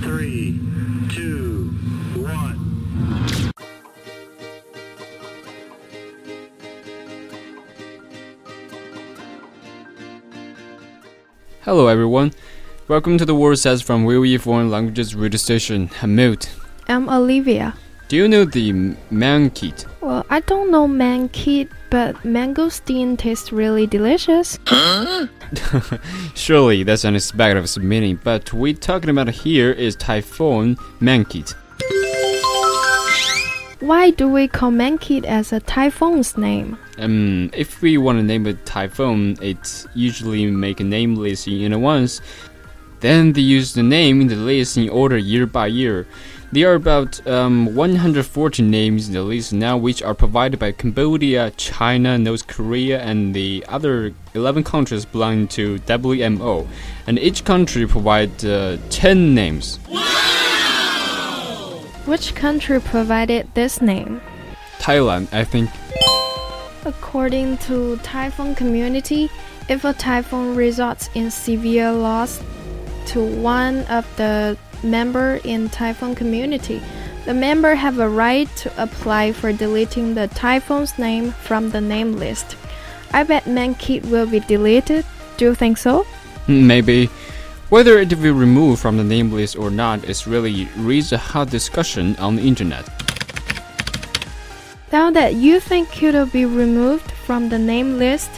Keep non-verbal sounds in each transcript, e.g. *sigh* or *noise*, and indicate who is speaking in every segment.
Speaker 1: Three, two, one.
Speaker 2: Hello everyone, welcome to the Word Says from WeWe Foreign Languages Radio Station. I'm Milt.
Speaker 3: I'm Olivia.
Speaker 2: Do you know the Mangkhut?
Speaker 3: Well, I don't know Mangkhut, but mangosteen tastes really delicious. *laughs*
Speaker 2: Surely that's unexpected of its meaning, but we're talking about here is typhoon Mangkhut.
Speaker 3: Why do we call Mangkhut as a typhoon's name?
Speaker 2: Um, if we want to name a typhoon, it usually make a name list in advance. Then they use the name in the list in order year by year. There are about um, 140 names in the list now, which are provided by Cambodia, China, North Korea, and the other 11 countries belonging to WMO. And each country provides uh, 10 names.
Speaker 3: Which country provided this name?
Speaker 2: Thailand, I think.
Speaker 3: According to typhoon community, if a typhoon results in severe loss to one of the member in typhoon community, the member have a right to apply for deleting the typhoon's name from the name list. I bet Mangkhut will be deleted. Do you think so?
Speaker 2: Maybe. Whether it will be removed from the name list or not is really raised a hot discussion on the internet.
Speaker 3: Now that you think will be removed from the name list,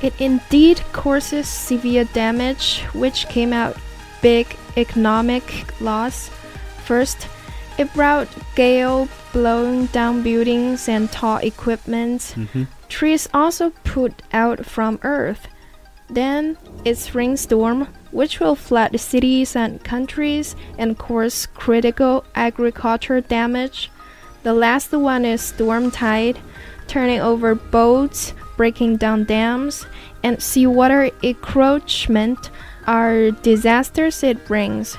Speaker 3: it indeed causes severe damage, which came out big economic loss. First, it brought gale blowing down buildings and tall equipment. Mm-hmm. Trees also put out from earth. Then it's rainstorm, which will flood cities and countries and cause critical agriculture damage. The last one is storm tide, turning over boats, breaking down dams, and seawater encroachment are disasters it brings.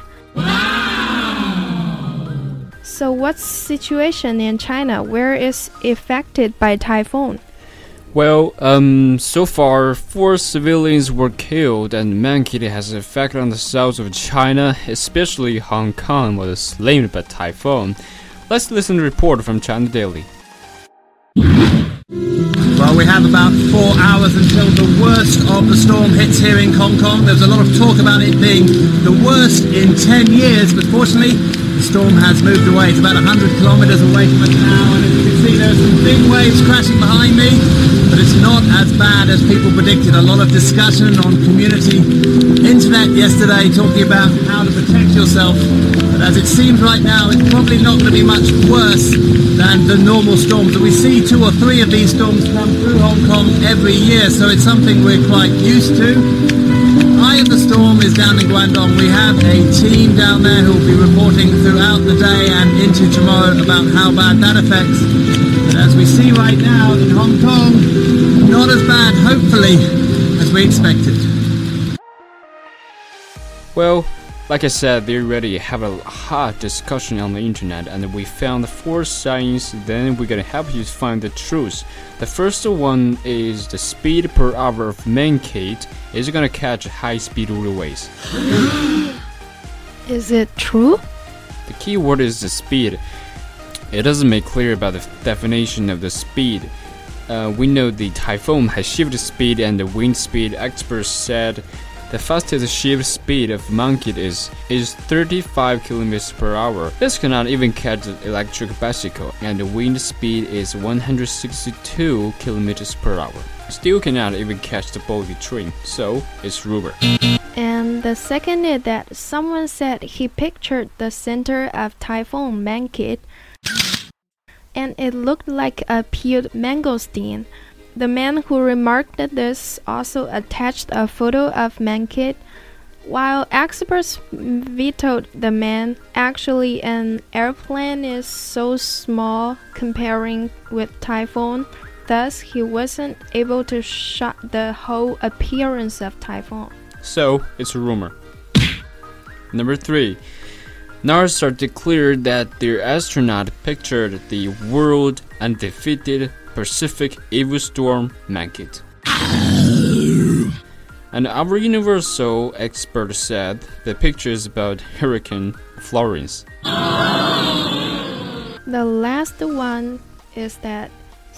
Speaker 3: So what's situation in China where is affected by typhoon?
Speaker 2: Well, um, so far, four civilians were killed, and Mangkhut has effect on the south of China, especially Hong Kong was slammed by typhoon. Let's listen to a report from China Daily.
Speaker 4: We have about four hours until the worst of the storm hits here in Hong Kong. There's a lot of talk about it being the worst in 10 years, but fortunately, the storm has moved away. It's about 100 kilometers away from us now, and as you can see, there are some big waves crashing behind me, but it's not as bad as people predicted. A lot of discussion on community internet yesterday talking about how to protect yourself, but as it seems right now, it's probably not going to be much worse than the normal storms. And we see two or three of these storms come through Hong Kong every year, so it's something we're quite used to. Eye of the storm is down in Guangdong. We have a team down there who will be reporting throughout the day and into tomorrow about how bad that affects. But as we see right now in Hong Kong, not as bad, hopefully, as we expected.
Speaker 2: Well, Like I said, they already have a hot discussion on the internet, and we found four signs. Then we're gonna help you find the truth. The first one is the speed per hour of Mangkhut is gonna catch high-speed railways. *gasps*
Speaker 3: Is it true?
Speaker 2: The key word is the speed. It doesn't make clear about the definition of the speed. Uh, we know the typhoon has shift speed and the wind speed. Experts said the fastest shift speed of Monkey is is 35 kilometers per hour. This cannot even catch the electric bicycle, and the wind speed is 162 kilometers per hour. Still cannot even catch the bogey train, so it's rubber.
Speaker 3: And the second is that someone said he pictured the center of Typhoon Mangkhut and it looked like a peeled mangosteen. The man who remarked this also attached a photo of Mangkhut. While experts vetoed the man, actually an airplane is so small comparing with Typhoon, thus he wasn't able to shot the whole appearance of Typhoon.
Speaker 2: So it's a rumor. Number three. NASA declared that their astronaut pictured the world undefeated Pacific Evil Storm Mangkhut. And our Universal expert said the picture is about Hurricane Florence.
Speaker 3: The last one is that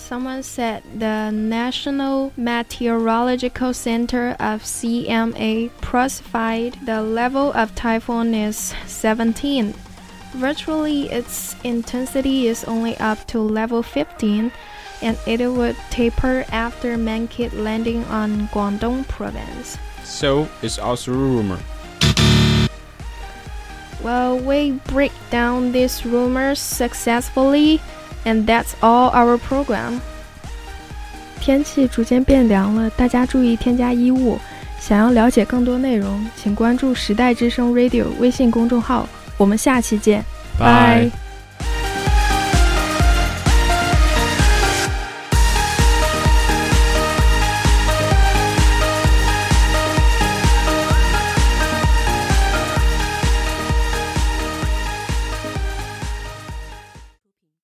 Speaker 3: someone said the National Meteorological Center of CMA specified the level of typhoon is 17. Virtually, its intensity is only up to level 15, and it would taper after Mangkhut landing on Guangdong province.
Speaker 2: So it's also a rumor.
Speaker 3: Well, we break down these rumors successfully, and that's all our program.
Speaker 5: 天气逐渐变凉了，大家注意添加衣物。想要了解更多内容，请关注时代之声 Radio 微信公众号。我们下期见，拜。